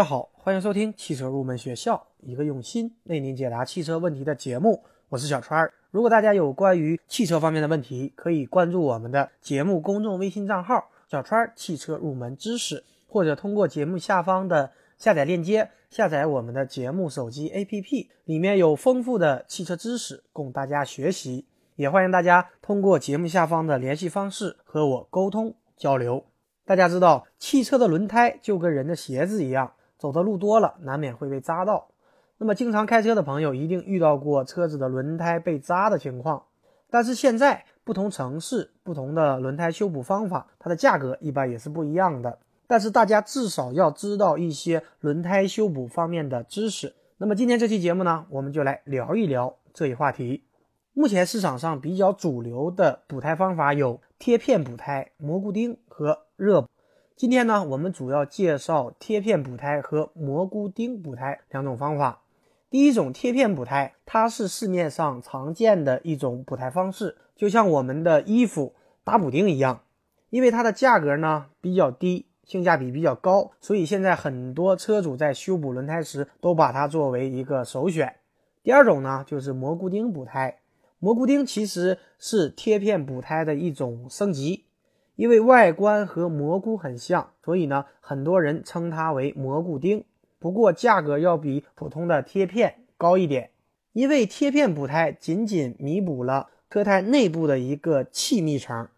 大家好，欢迎收听汽车入门学校，一个用心为您解答汽车问题的节目。我是小川儿。如果大家有关于汽车方面的问题，可以关注我们的节目公众微信账号“小川汽车入门知识”，或者通过节目下方的下载链接下载我们的节目手机 APP，里面有丰富的汽车知识供大家学习。也欢迎大家通过节目下方的联系方式和我沟通交流。大家知道，汽车的轮胎就跟人的鞋子一样。走的路多了，难免会被扎到。那么，经常开车的朋友一定遇到过车子的轮胎被扎的情况。但是现在不同城市不同的轮胎修补方法，它的价格一般也是不一样的。但是大家至少要知道一些轮胎修补方面的知识。那么今天这期节目呢，我们就来聊一聊这一话题。目前市场上比较主流的补胎方法有贴片补胎、蘑菇钉和热。今天呢，我们主要介绍贴片补胎和蘑菇钉补胎两种方法。第一种贴片补胎，它是市面上常见的一种补胎方式，就像我们的衣服打补丁一样。因为它的价格呢比较低，性价比比较高，所以现在很多车主在修补轮胎时都把它作为一个首选。第二种呢，就是蘑菇钉补胎。蘑菇钉其实是贴片补胎的一种升级。因为外观和蘑菇很像，所以呢，很多人称它为蘑菇钉。不过价格要比普通的贴片高一点。因为贴片补胎仅仅弥补了车胎内部的一个气密层，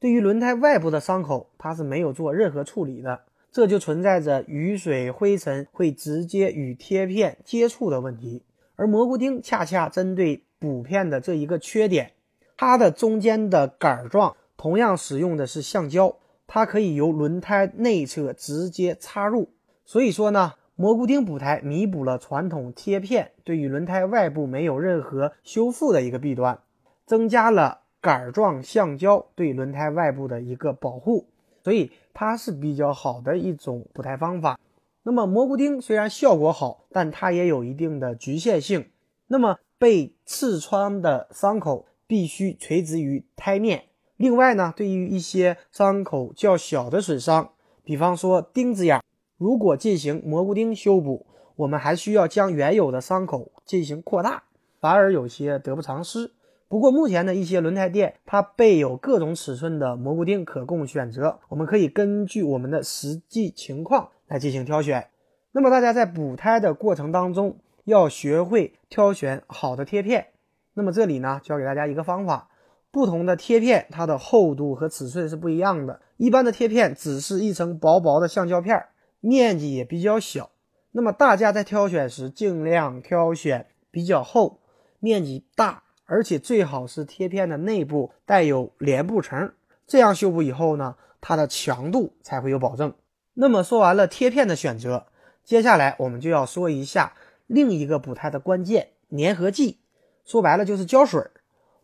对于轮胎外部的伤口，它是没有做任何处理的，这就存在着雨水、灰尘会直接与贴片接触的问题。而蘑菇钉恰恰针对补片的这一个缺点，它的中间的杆状。同样使用的是橡胶，它可以由轮胎内侧直接插入。所以说呢，蘑菇钉补胎弥补了传统贴片对于轮胎外部没有任何修复的一个弊端，增加了杆状橡胶对轮胎外部的一个保护，所以它是比较好的一种补胎方法。那么蘑菇钉虽然效果好，但它也有一定的局限性。那么被刺穿的伤口必须垂直于胎面。另外呢，对于一些伤口较小的损伤，比方说钉子眼，如果进行蘑菇钉修补，我们还需要将原有的伤口进行扩大，反而有些得不偿失。不过目前的一些轮胎店，它备有各种尺寸的蘑菇钉可供选择，我们可以根据我们的实际情况来进行挑选。那么大家在补胎的过程当中，要学会挑选好的贴片。那么这里呢，教给大家一个方法。不同的贴片，它的厚度和尺寸是不一样的。一般的贴片只是一层薄薄的橡胶片，面积也比较小。那么大家在挑选时，尽量挑选比较厚、面积大，而且最好是贴片的内部带有连布层，这样修补以后呢，它的强度才会有保证。那么说完了贴片的选择，接下来我们就要说一下另一个补胎的关键——粘合剂。说白了就是胶水。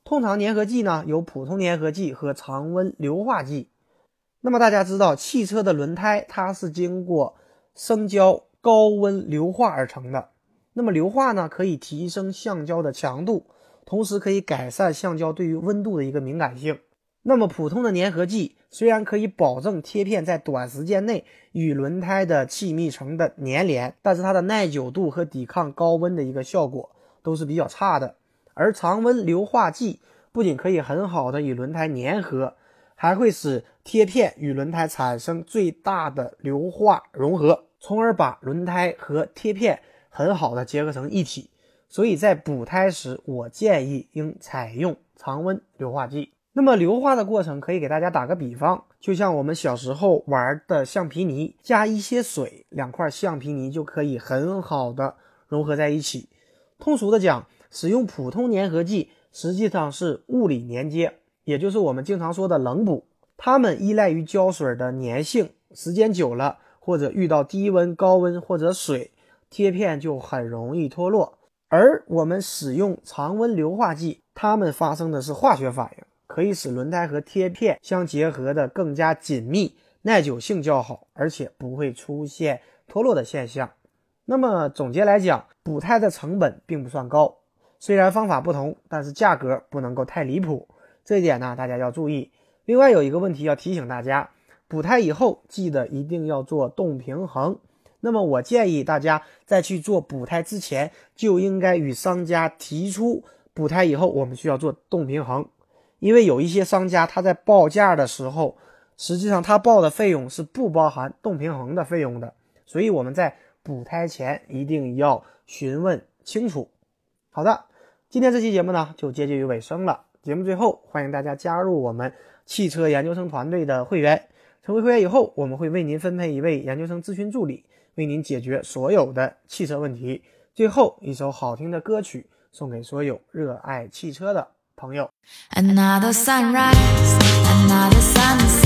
通常粘合剂呢有普通粘合剂和常温硫化剂。那么大家知道，汽车的轮胎它是经过生胶高温硫化而成的。那么硫化呢可以提升橡胶的强度，同时可以改善橡胶对于温度的一个敏感性。那么普通的粘合剂虽然可以保证贴片在短时间内与轮胎的气密层的粘连，但是它的耐久度和抵抗高温的一个效果都是比较差的。而常温硫化剂不仅可以很好的与轮胎粘合，还会使贴片与轮胎产生最大的硫化融合，从而把轮胎和贴片很好的结合成一体。所以在补胎时，我建议应采用常温硫化剂。那么硫化的过程可以给大家打个比方，就像我们小时候玩的橡皮泥，加一些水，两块橡皮泥就可以很好的融合在一起。通俗的讲。使用普通粘合剂实际上是物理粘接，也就是我们经常说的冷补。它们依赖于胶水的粘性，时间久了或者遇到低温、高温或者水，贴片就很容易脱落。而我们使用常温硫化剂，它们发生的是化学反应，可以使轮胎和贴片相结合的更加紧密，耐久性较好，而且不会出现脱落的现象。那么总结来讲，补胎的成本并不算高。虽然方法不同，但是价格不能够太离谱，这一点呢大家要注意。另外有一个问题要提醒大家，补胎以后记得一定要做动平衡，那么我建议大家在去做补胎之前，就应该与商家提出补胎以后我们需要做动平衡，因为有一些商家他在报价的时候，实际上他报的费用是不包含动平衡的费用的，所以我们在补胎前一定要询问清楚。好的，今天这期节目呢就接近于尾声了。节目最后，欢迎大家加入我们汽车研究生团队的会员。成为会员以后，我们会为您分配一位研究生咨询助理，为您解决所有的汽车问题。最后一首好听的歌曲送给所有热爱汽车的朋友。Another sunrise, another sunse